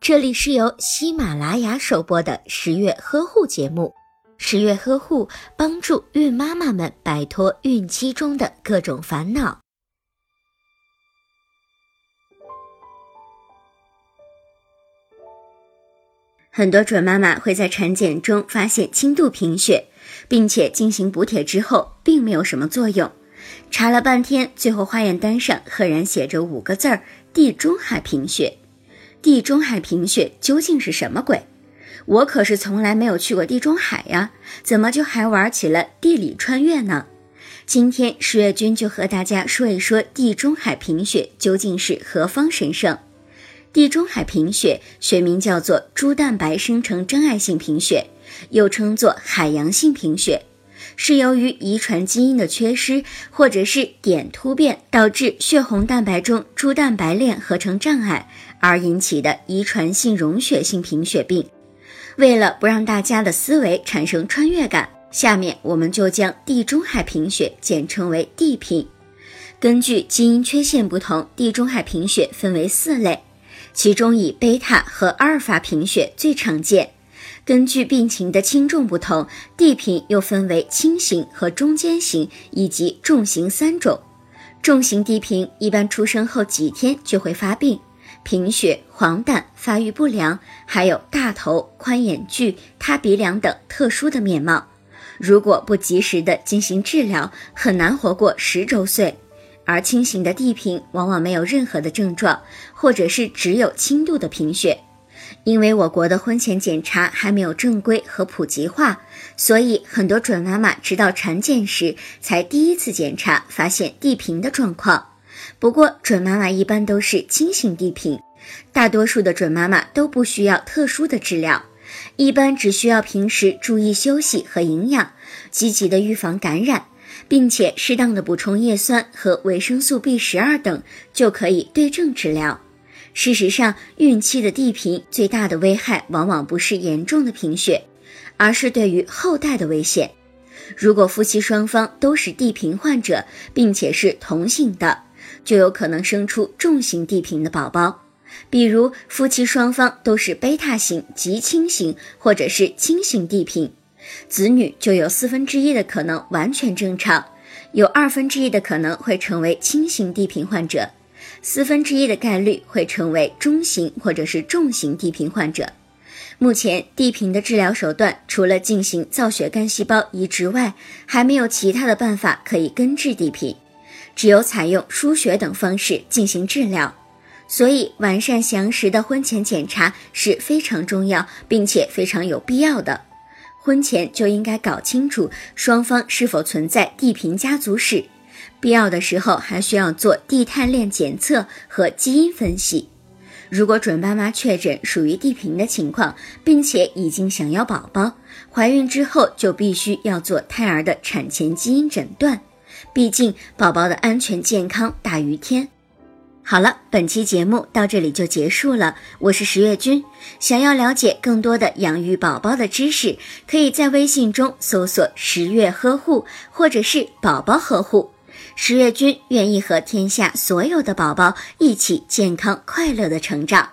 这里是由喜马拉雅首播的十月呵护节目。十月呵护帮助孕妈妈们摆脱孕期中的各种烦恼。很多准妈妈会在产检中发现轻度贫血，并且进行补铁之后，并没有什么作用。查了半天，最后化验单上赫然写着五个字儿：地中海贫血。地中海贫血究竟是什么鬼？我可是从来没有去过地中海呀，怎么就还玩起了地理穿越呢？今天十月君就和大家说一说地中海贫血究竟是何方神圣。地中海贫血学名叫做猪蛋白生成真爱性贫血，又称作海洋性贫血。是由于遗传基因的缺失，或者是碘突变导致血红蛋白中珠蛋白链合成障碍而引起的遗传性溶血性贫血病。为了不让大家的思维产生穿越感，下面我们就将地中海贫血简称为地贫。根据基因缺陷不同，地中海贫血分为四类，其中以贝塔和阿尔法贫血最常见。根据病情的轻重不同，地贫又分为轻型和中间型以及重型三种。重型地贫一般出生后几天就会发病，贫血、黄疸、发育不良，还有大头、宽眼距、塌鼻梁等特殊的面貌。如果不及时的进行治疗，很难活过十周岁。而轻型的地贫往往没有任何的症状，或者是只有轻度的贫血。因为我国的婚前检查还没有正规和普及化，所以很多准妈妈直到产检时才第一次检查发现地贫的状况。不过准妈妈一般都是轻型地贫，大多数的准妈妈都不需要特殊的治疗，一般只需要平时注意休息和营养，积极的预防感染，并且适当的补充叶酸和维生素 B 十二等，就可以对症治疗。事实上，孕期的地贫最大的危害往往不是严重的贫血，而是对于后代的危险。如果夫妻双方都是地贫患者，并且是同性的，就有可能生出重型地贫的宝宝。比如，夫妻双方都是贝塔型、极轻型或者是轻型地贫，子女就有四分之一的可能完全正常，有二分之一的可能会成为轻型地贫患者。四分之一的概率会成为中型或者是重型地贫患者。目前地贫的治疗手段除了进行造血干细胞移植外，还没有其他的办法可以根治地贫，只有采用输血等方式进行治疗。所以，完善详实的婚前检查是非常重要，并且非常有必要的。婚前就应该搞清楚双方是否存在地贫家族史。必要的时候还需要做地碳链检测和基因分析。如果准妈妈确诊属于地贫的情况，并且已经想要宝宝，怀孕之后就必须要做胎儿的产前基因诊断。毕竟宝宝的安全健康大于天。好了，本期节目到这里就结束了。我是十月君，想要了解更多的养育宝宝的知识，可以在微信中搜索“十月呵护”或者是“宝宝呵护”。十月君愿意和天下所有的宝宝一起健康快乐的成长。